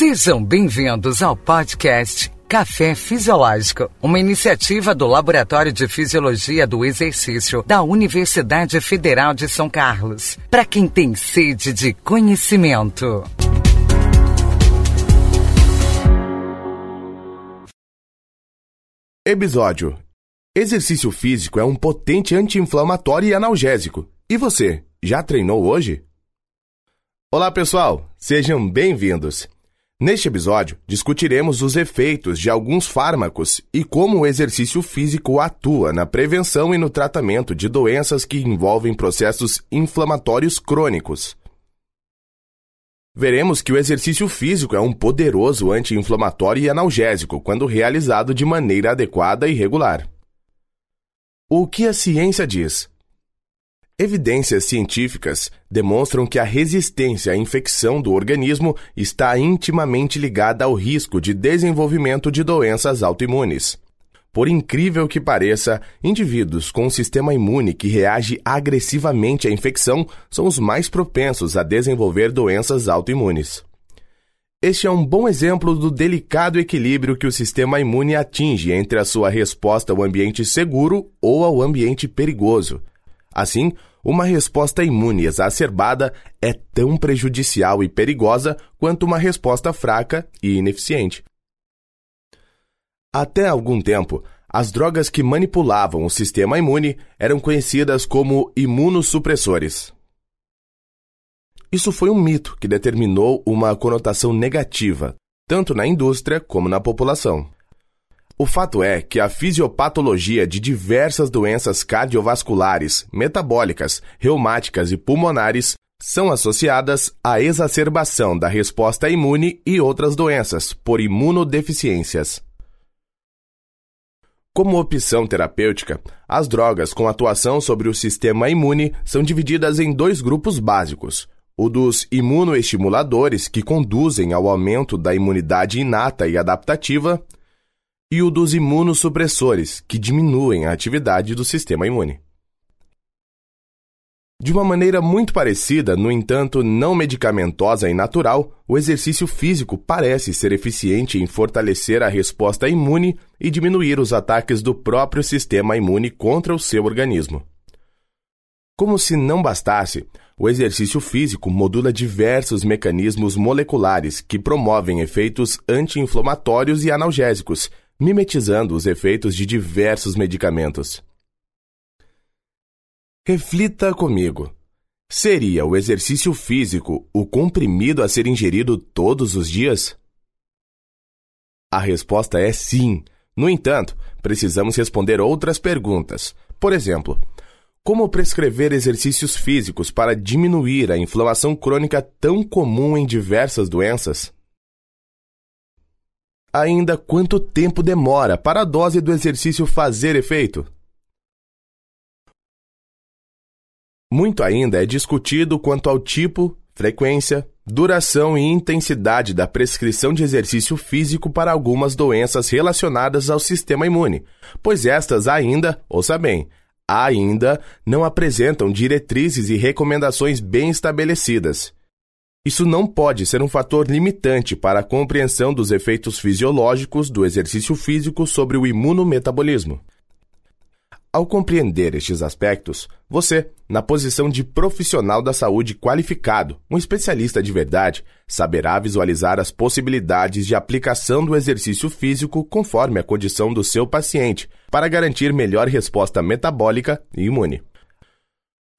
Sejam bem-vindos ao podcast Café Fisiológico, uma iniciativa do Laboratório de Fisiologia do Exercício da Universidade Federal de São Carlos, para quem tem sede de conhecimento. Episódio: Exercício físico é um potente anti-inflamatório e analgésico. E você, já treinou hoje? Olá, pessoal, sejam bem-vindos. Neste episódio, discutiremos os efeitos de alguns fármacos e como o exercício físico atua na prevenção e no tratamento de doenças que envolvem processos inflamatórios crônicos. Veremos que o exercício físico é um poderoso anti-inflamatório e analgésico quando realizado de maneira adequada e regular. O que a ciência diz? Evidências científicas demonstram que a resistência à infecção do organismo está intimamente ligada ao risco de desenvolvimento de doenças autoimunes. Por incrível que pareça, indivíduos com um sistema imune que reage agressivamente à infecção são os mais propensos a desenvolver doenças autoimunes. Este é um bom exemplo do delicado equilíbrio que o sistema imune atinge entre a sua resposta ao ambiente seguro ou ao ambiente perigoso. Assim, uma resposta imune exacerbada é tão prejudicial e perigosa quanto uma resposta fraca e ineficiente. Até algum tempo, as drogas que manipulavam o sistema imune eram conhecidas como imunossupressores. Isso foi um mito que determinou uma conotação negativa, tanto na indústria como na população. O fato é que a fisiopatologia de diversas doenças cardiovasculares, metabólicas, reumáticas e pulmonares são associadas à exacerbação da resposta imune e outras doenças por imunodeficiências. Como opção terapêutica, as drogas com atuação sobre o sistema imune são divididas em dois grupos básicos: o dos imunoestimuladores, que conduzem ao aumento da imunidade inata e adaptativa, e o dos imunossupressores, que diminuem a atividade do sistema imune. De uma maneira muito parecida, no entanto não medicamentosa e natural, o exercício físico parece ser eficiente em fortalecer a resposta imune e diminuir os ataques do próprio sistema imune contra o seu organismo. Como se não bastasse, o exercício físico modula diversos mecanismos moleculares que promovem efeitos anti-inflamatórios e analgésicos, mimetizando os efeitos de diversos medicamentos. Reflita comigo. Seria o exercício físico o comprimido a ser ingerido todos os dias? A resposta é sim. No entanto, precisamos responder outras perguntas. Por exemplo, como prescrever exercícios físicos para diminuir a inflamação crônica tão comum em diversas doenças? Ainda quanto tempo demora para a dose do exercício fazer efeito? Muito ainda é discutido quanto ao tipo, frequência, duração e intensidade da prescrição de exercício físico para algumas doenças relacionadas ao sistema imune, pois estas ainda, ouça bem, ainda não apresentam diretrizes e recomendações bem estabelecidas. Isso não pode ser um fator limitante para a compreensão dos efeitos fisiológicos do exercício físico sobre o imunometabolismo. Ao compreender estes aspectos, você, na posição de profissional da saúde qualificado, um especialista de verdade, saberá visualizar as possibilidades de aplicação do exercício físico conforme a condição do seu paciente, para garantir melhor resposta metabólica e imune.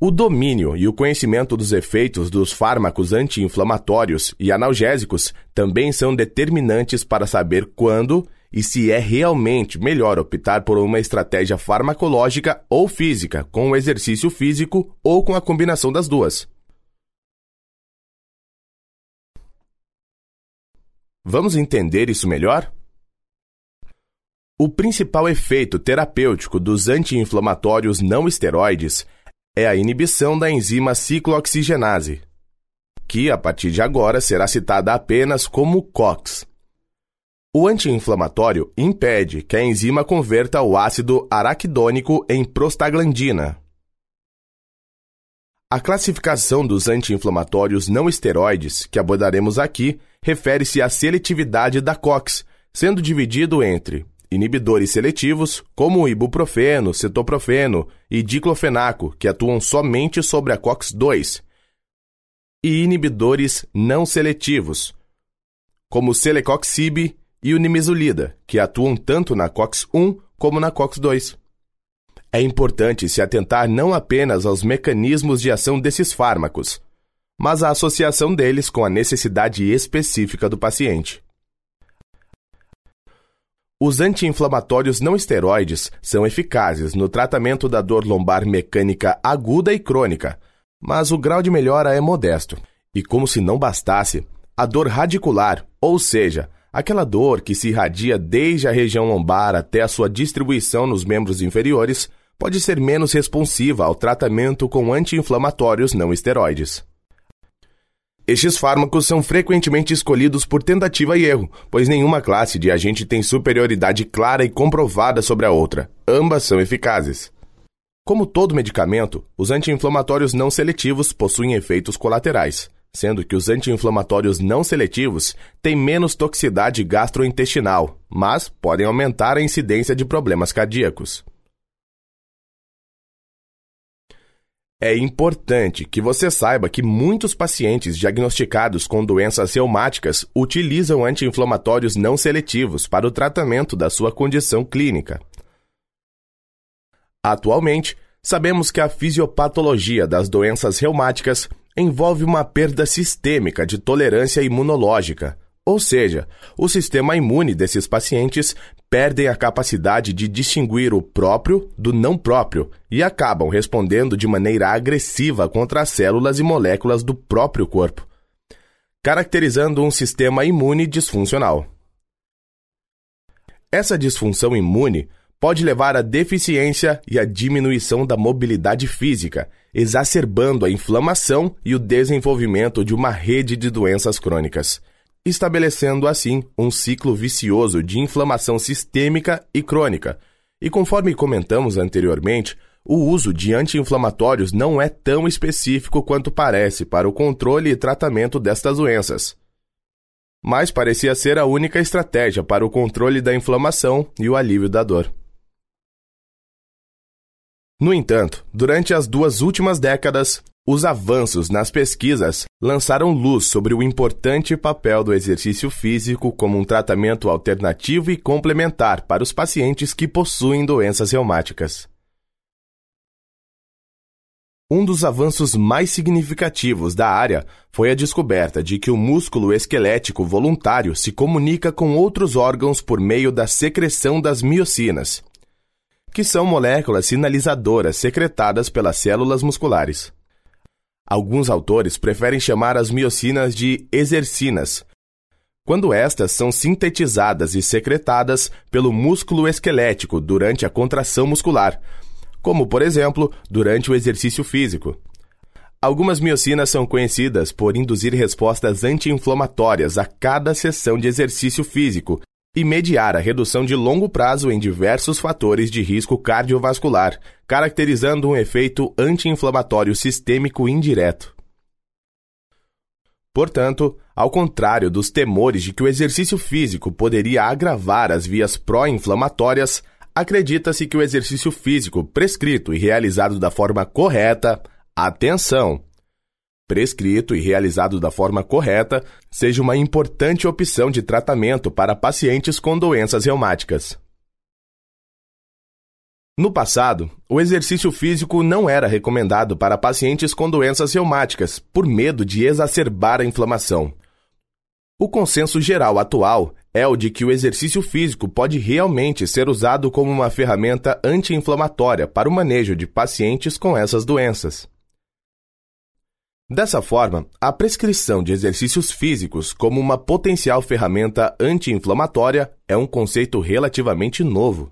O domínio e o conhecimento dos efeitos dos fármacos anti-inflamatórios e analgésicos também são determinantes para saber quando e se é realmente melhor optar por uma estratégia farmacológica ou física, com o exercício físico ou com a combinação das duas. Vamos entender isso melhor? O principal efeito terapêutico dos anti-inflamatórios não esteroides é a inibição da enzima ciclooxigenase, que a partir de agora será citada apenas como COX. O anti-inflamatório impede que a enzima converta o ácido araquidônico em prostaglandina. A classificação dos anti-inflamatórios não esteroides, que abordaremos aqui, refere-se à seletividade da COX, sendo dividido entre inibidores seletivos, como o ibuprofeno, cetoprofeno e diclofenaco, que atuam somente sobre a COX-2, e inibidores não seletivos, como o celecoxib e o nimesulida, que atuam tanto na COX-1 como na COX-2. É importante se atentar não apenas aos mecanismos de ação desses fármacos, mas à associação deles com a necessidade específica do paciente. Os anti-inflamatórios não esteroides são eficazes no tratamento da dor lombar mecânica aguda e crônica, mas o grau de melhora é modesto. E como se não bastasse, a dor radicular, ou seja, aquela dor que se irradia desde a região lombar até a sua distribuição nos membros inferiores, pode ser menos responsiva ao tratamento com anti-inflamatórios não esteroides. Estes fármacos são frequentemente escolhidos por tentativa e erro, pois nenhuma classe de agente tem superioridade clara e comprovada sobre a outra. Ambas são eficazes. Como todo medicamento, os anti-inflamatórios não seletivos possuem efeitos colaterais, sendo que os anti-inflamatórios não seletivos têm menos toxicidade gastrointestinal, mas podem aumentar a incidência de problemas cardíacos. É importante que você saiba que muitos pacientes diagnosticados com doenças reumáticas utilizam anti-inflamatórios não seletivos para o tratamento da sua condição clínica. Atualmente, sabemos que a fisiopatologia das doenças reumáticas envolve uma perda sistêmica de tolerância imunológica, ou seja, o sistema imune desses pacientes perdem a capacidade de distinguir o próprio do não próprio e acabam respondendo de maneira agressiva contra as células e moléculas do próprio corpo, caracterizando um sistema imune disfuncional. Essa disfunção imune pode levar à deficiência e à diminuição da mobilidade física, exacerbando a inflamação e o desenvolvimento de uma rede de doenças crônicas, estabelecendo assim um ciclo vicioso de inflamação sistêmica e crônica. E conforme comentamos anteriormente, o uso de anti-inflamatórios não é tão específico quanto parece para o controle e tratamento destas doenças mas parecia ser a única estratégia para o controle da inflamação e o alívio da dor. No entanto, durante as duas últimas décadas, os avanços nas pesquisas lançaram luz sobre o importante papel do exercício físico como um tratamento alternativo e complementar para os pacientes que possuem doenças reumáticas. Um dos avanços mais significativos da área foi a descoberta de que o músculo esquelético voluntário se comunica com outros órgãos por meio da secreção das miocinas, que são moléculas sinalizadoras secretadas pelas células musculares. Alguns autores preferem chamar as miocinas de exercinas, quando estas são sintetizadas e secretadas pelo músculo esquelético durante a contração muscular, como, por exemplo, durante o exercício físico. Algumas miocinas são conhecidas por induzir respostas anti-inflamatórias a cada sessão de exercício físico e mediar a redução de longo prazo em diversos fatores de risco cardiovascular, caracterizando um efeito anti-inflamatório sistêmico indireto. Portanto, ao contrário dos temores de que o exercício físico poderia agravar as vias pró-inflamatórias, acredita-se que o exercício físico prescrito e realizado da forma correta, atenção, prescrito e realizado da forma correta, seja uma importante opção de tratamento para pacientes com doenças reumáticas. No passado, o exercício físico não era recomendado para pacientes com doenças reumáticas, por medo de exacerbar a inflamação. O consenso geral atual é o de que o exercício físico pode realmente ser usado como uma ferramenta anti-inflamatória para o manejo de pacientes com essas doenças. Dessa forma, a prescrição de exercícios físicos como uma potencial ferramenta anti-inflamatória é um conceito relativamente novo.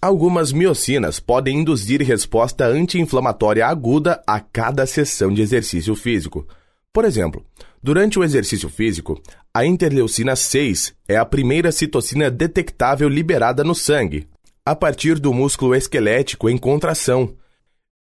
Algumas miocinas podem induzir resposta anti-inflamatória aguda a cada sessão de exercício físico. Por exemplo, durante o exercício físico, a interleucina 6 é a primeira citocina detectável liberada no sangue, a partir do músculo esquelético em contração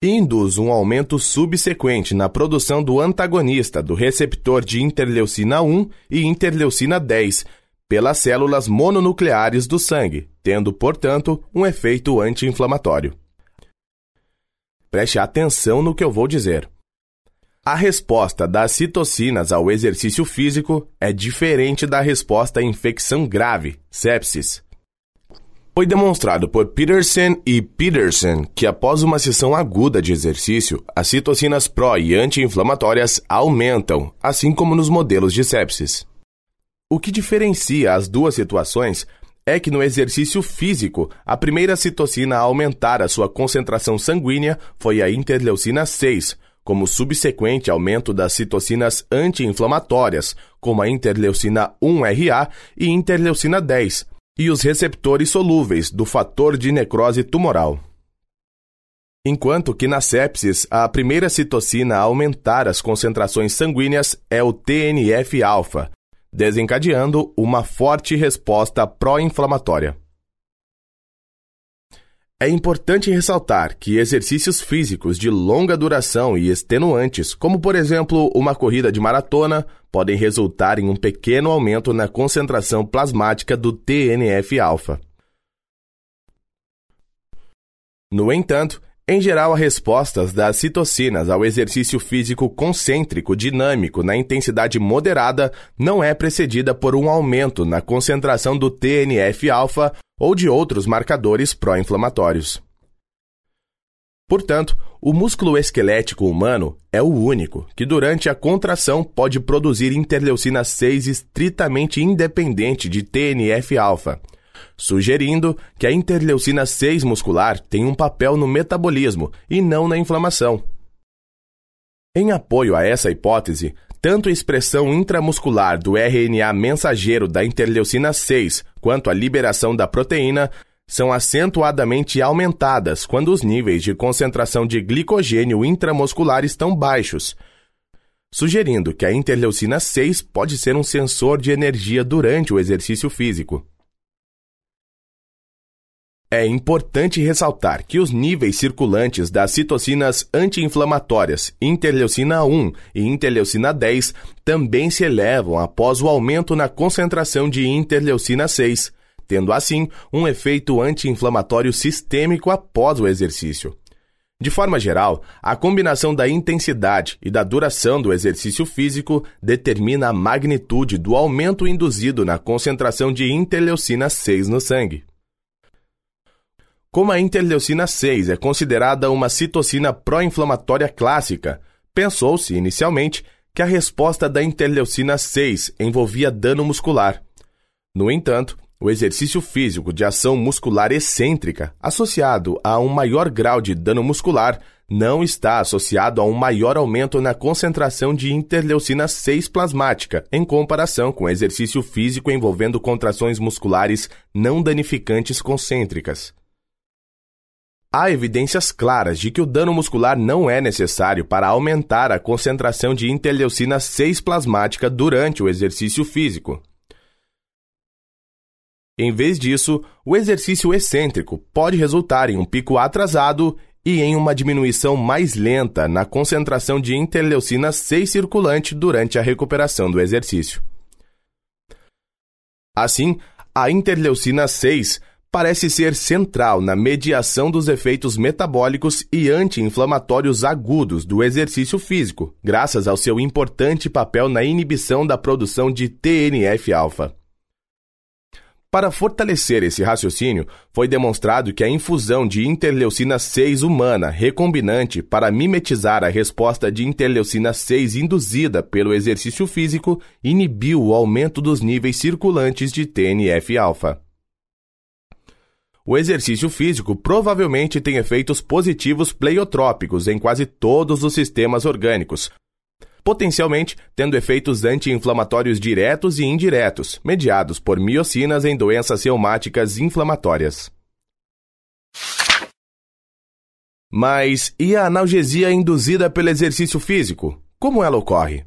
e induz um aumento subsequente na produção do antagonista do receptor de interleucina 1 e interleucina 10 pelas células mononucleares do sangue, tendo, portanto, um efeito anti-inflamatório. Preste atenção no que eu vou dizer. A resposta das citocinas ao exercício físico é diferente da resposta à infecção grave, sepsis. Foi demonstrado por Peterson e Peterson que após uma sessão aguda de exercício, as citocinas pró e anti-inflamatórias aumentam, assim como nos modelos de sepsis. O que diferencia as duas situações é que no exercício físico, a primeira citocina a aumentar a sua concentração sanguínea foi a interleucina 6, como subsequente aumento das citocinas anti-inflamatórias, como a interleucina 1RA e interleucina 10, e os receptores solúveis do fator de necrose tumoral. Enquanto que na sepsis, a primeira citocina a aumentar as concentrações sanguíneas é o TNF-alfa, desencadeando uma forte resposta pró-inflamatória. É importante ressaltar que exercícios físicos de longa duração e extenuantes, como por exemplo uma corrida de maratona, podem resultar em um pequeno aumento na concentração plasmática do TNF-alfa. No entanto, em geral, as respostas das citocinas ao exercício físico concêntrico dinâmico na intensidade moderada não é precedida por um aumento na concentração do TNF-alfa ou de outros marcadores pró-inflamatórios. Portanto, o músculo esquelético humano é o único que, durante a contração, pode produzir interleucina 6 estritamente independente de TNF-alfa sugerindo que a interleucina 6 muscular tem um papel no metabolismo e não na inflamação. Em apoio a essa hipótese, tanto a expressão intramuscular do RNA mensageiro da interleucina 6 quanto a liberação da proteína são acentuadamente aumentadas quando os níveis de concentração de glicogênio intramuscular estão baixos, sugerindo que a interleucina 6 pode ser um sensor de energia durante o exercício físico. É importante ressaltar que os níveis circulantes das citocinas anti-inflamatórias interleucina 1 e interleucina 10 também se elevam após o aumento na concentração de interleucina 6, tendo assim um efeito anti-inflamatório sistêmico após o exercício. De forma geral, a combinação da intensidade e da duração do exercício físico determina a magnitude do aumento induzido na concentração de interleucina 6 no sangue. Como a interleucina 6 é considerada uma citocina pró-inflamatória clássica, pensou-se inicialmente que a resposta da interleucina 6 envolvia dano muscular. No entanto, o exercício físico de ação muscular excêntrica, associado a um maior grau de dano muscular, não está associado a um maior aumento na concentração de interleucina 6 plasmática, em comparação com exercício físico envolvendo contrações musculares não danificantes concêntricas. Há evidências claras de que o dano muscular não é necessário para aumentar a concentração de interleucina 6 plasmática durante o exercício físico. Em vez disso, o exercício excêntrico pode resultar em um pico atrasado e em uma diminuição mais lenta na concentração de interleucina 6 circulante durante a recuperação do exercício. Assim, a interleucina 6 parece ser central na mediação dos efeitos metabólicos e anti-inflamatórios agudos do exercício físico, graças ao seu importante papel na inibição da produção de TNF-alfa. Para fortalecer esse raciocínio, foi demonstrado que a infusão de interleucina 6 humana recombinante para mimetizar a resposta de interleucina 6 induzida pelo exercício físico inibiu o aumento dos níveis circulantes de TNF-alfa. O exercício físico provavelmente tem efeitos positivos pleiotrópicos em quase todos os sistemas orgânicos, potencialmente tendo efeitos anti-inflamatórios diretos e indiretos, mediados por miocinas em doenças reumáticas inflamatórias. Mas e a analgesia induzida pelo exercício físico? Como ela ocorre?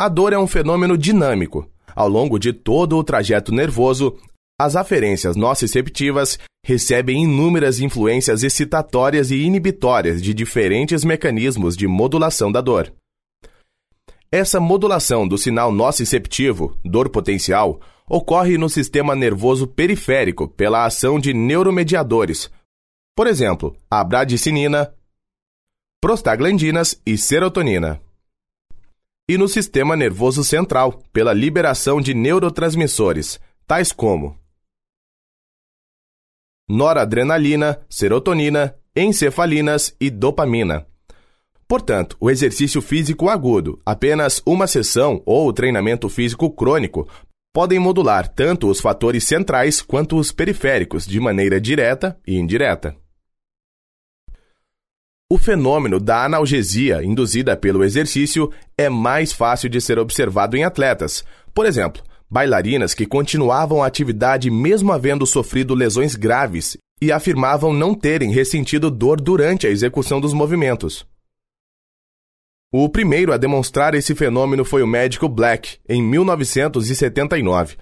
A dor é um fenômeno dinâmico. Ao longo de todo o trajeto nervoso, as aferências nociceptivas recebem inúmeras influências excitatórias e inibitórias de diferentes mecanismos de modulação da dor. Essa modulação do sinal nociceptivo, dor potencial, ocorre no sistema nervoso periférico pela ação de neuromediadores, por exemplo, a bradicinina, prostaglandinas e serotonina. E no sistema nervoso central pela liberação de neurotransmissores, tais como noradrenalina, serotonina, encefalinas e dopamina. Portanto, o exercício físico agudo, apenas uma sessão ou o treinamento físico crônico podem modular tanto os fatores centrais quanto os periféricos de maneira direta e indireta. O fenômeno da analgesia induzida pelo exercício é mais fácil de ser observado em atletas. Por exemplo, bailarinas que continuavam a atividade mesmo havendo sofrido lesões graves e afirmavam não terem ressentido dor durante a execução dos movimentos. O primeiro a demonstrar esse fenômeno foi o médico Black, em 1979.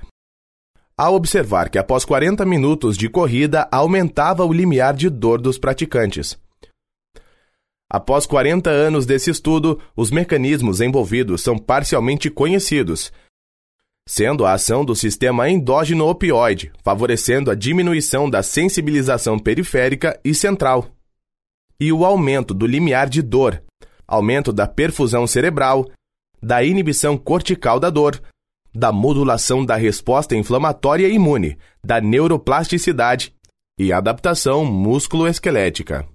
Ao observar que após 40 minutos de corrida aumentava o limiar de dor dos praticantes. Após 40 anos desse estudo, os mecanismos envolvidos são parcialmente conhecidos, sendo a ação do sistema endógeno opioide, favorecendo a diminuição da sensibilização periférica e central, e o aumento do limiar de dor, aumento da perfusão cerebral, da inibição cortical da dor, da modulação da resposta inflamatória imune, da neuroplasticidade e adaptação músculo-esquelética.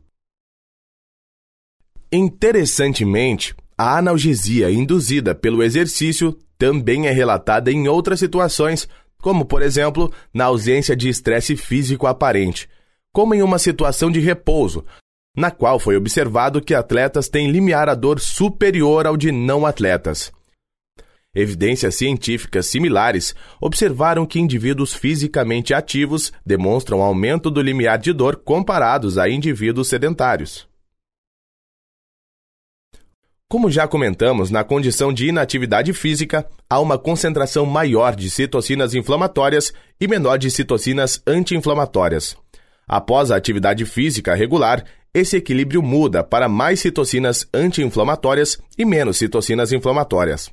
Interessantemente, a analgesia induzida pelo exercício também é relatada em outras situações, como, por exemplo, na ausência de estresse físico aparente, como em uma situação de repouso, na qual foi observado que atletas têm limiar a dor superior ao de não atletas. Evidências científicas similares observaram que indivíduos fisicamente ativos demonstram aumento do limiar de dor comparados a indivíduos sedentários. Como já comentamos, na condição de inatividade física, há uma concentração maior de citocinas inflamatórias e menor de citocinas anti-inflamatórias. Após a atividade física regular, esse equilíbrio muda para mais citocinas anti-inflamatórias e menos citocinas inflamatórias.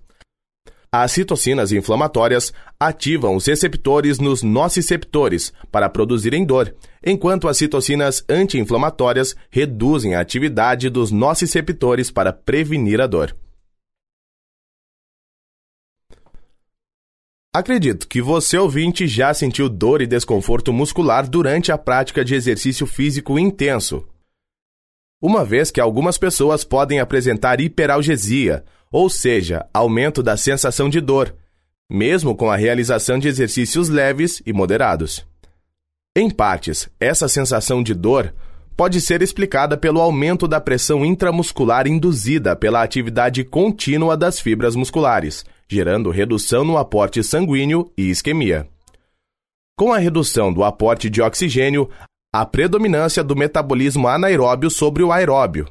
As citocinas inflamatórias ativam os receptores nos nociceptores para produzirem dor, enquanto as citocinas anti-inflamatórias reduzem a atividade dos nociceptores para prevenir a dor. Acredito que você ouvinte já sentiu dor e desconforto muscular durante a prática de exercício físico intenso. Uma vez que algumas pessoas podem apresentar hiperalgesia, ou seja, aumento da sensação de dor, mesmo com a realização de exercícios leves e moderados. Em partes, essa sensação de dor pode ser explicada pelo aumento da pressão intramuscular induzida pela atividade contínua das fibras musculares, gerando redução no aporte sanguíneo e isquemia. Com a redução do aporte de oxigênio, a predominância do metabolismo anaeróbio sobre o aeróbio,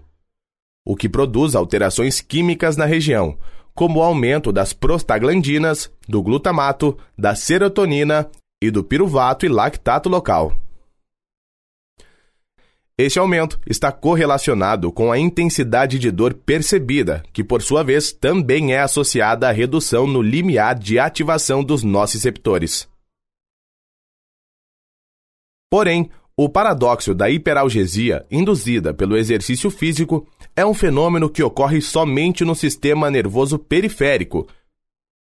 o que produz alterações químicas na região, como o aumento das prostaglandinas, do glutamato, da serotonina e do piruvato e lactato local. Este aumento está correlacionado com a intensidade de dor percebida, que por sua vez também é associada à redução no limiar de ativação dos nociceptores. Porém, o paradoxo da hiperalgesia induzida pelo exercício físico é um fenômeno que ocorre somente no sistema nervoso periférico.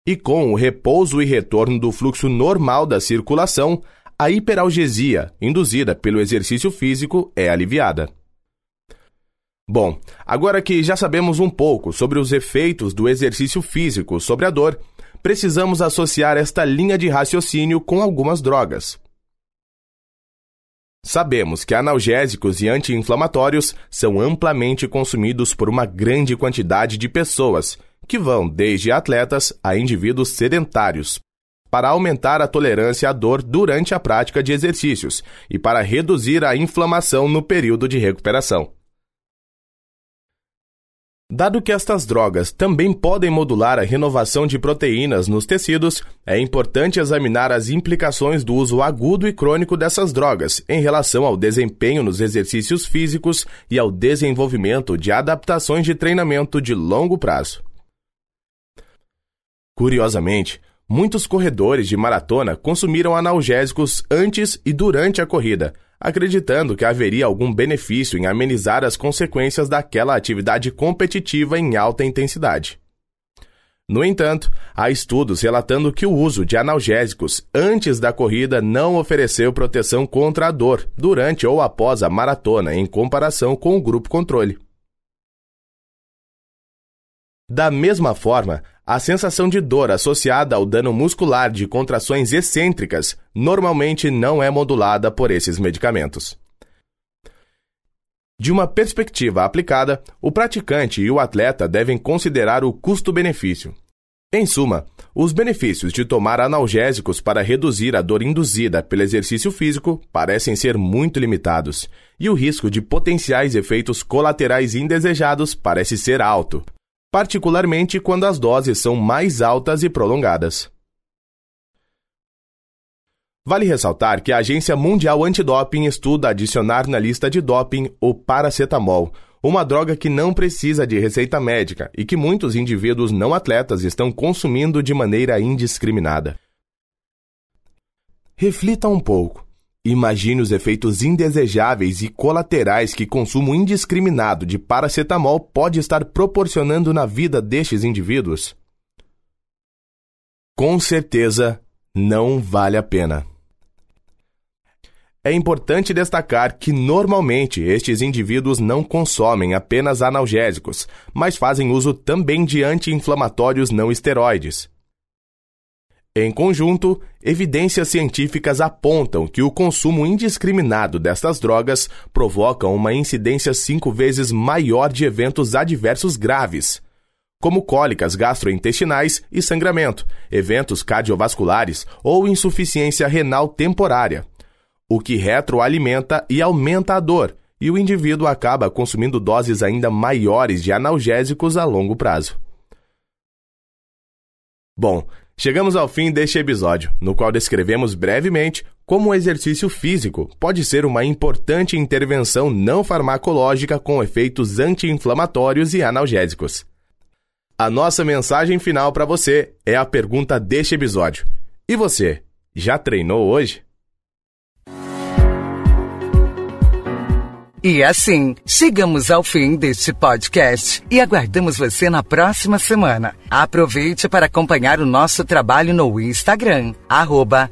E com o repouso e retorno do fluxo normal da circulação, a hiperalgesia induzida pelo exercício físico é aliviada. Bom, agora que já sabemos um pouco sobre os efeitos do exercício físico sobre a dor, precisamos associar esta linha de raciocínio com algumas drogas. Sabemos que analgésicos e anti-inflamatórios são amplamente consumidos por uma grande quantidade de pessoas, que vão desde atletas a indivíduos sedentários, para aumentar a tolerância à dor durante a prática de exercícios e para reduzir a inflamação no período de recuperação. Dado que estas drogas também podem modular a renovação de proteínas nos tecidos, é importante examinar as implicações do uso agudo e crônico dessas drogas em relação ao desempenho nos exercícios físicos e ao desenvolvimento de adaptações de treinamento de longo prazo. Curiosamente, muitos corredores de maratona consumiram analgésicos antes e durante a corrida acreditando que haveria algum benefício em amenizar as consequências daquela atividade competitiva em alta intensidade. No entanto, há estudos relatando que o uso de analgésicos antes da corrida não ofereceu proteção contra a dor durante ou após a maratona em comparação com o grupo controle. Da mesma forma, a sensação de dor associada ao dano muscular de contrações excêntricas normalmente não é modulada por esses medicamentos. De uma perspectiva aplicada, o praticante e o atleta devem considerar o custo-benefício. Em suma, os benefícios de tomar analgésicos para reduzir a dor induzida pelo exercício físico parecem ser muito limitados, e o risco de potenciais efeitos colaterais indesejados parece ser alto, particularmente quando as doses são mais altas e prolongadas. Vale ressaltar que a Agência Mundial Antidoping estuda adicionar na lista de doping o paracetamol, uma droga que não precisa de receita médica e que muitos indivíduos não atletas estão consumindo de maneira indiscriminada. Reflita um pouco. Imagine os efeitos indesejáveis e colaterais que consumo indiscriminado de paracetamol pode estar proporcionando na vida destes indivíduos. Com certeza, não vale a pena. É importante destacar que normalmente estes indivíduos não consomem apenas analgésicos, mas fazem uso também de anti-inflamatórios não esteroides. Em conjunto, evidências científicas apontam que o consumo indiscriminado destas drogas provoca uma incidência cinco vezes maior de eventos adversos graves, como cólicas gastrointestinais e sangramento, eventos cardiovasculares ou insuficiência renal temporária, o que retroalimenta e aumenta a dor, e o indivíduo acaba consumindo doses ainda maiores de analgésicos a longo prazo. Bom, Chegamos ao fim deste episódio, no qual descrevemos brevemente como o exercício físico pode ser uma importante intervenção não farmacológica com efeitos anti-inflamatórios e analgésicos. A nossa mensagem final para você é a pergunta deste episódio. E você, já treinou hoje? E assim, chegamos ao fim deste podcast e aguardamos você na próxima semana. Aproveite para acompanhar o nosso trabalho no Instagram, arroba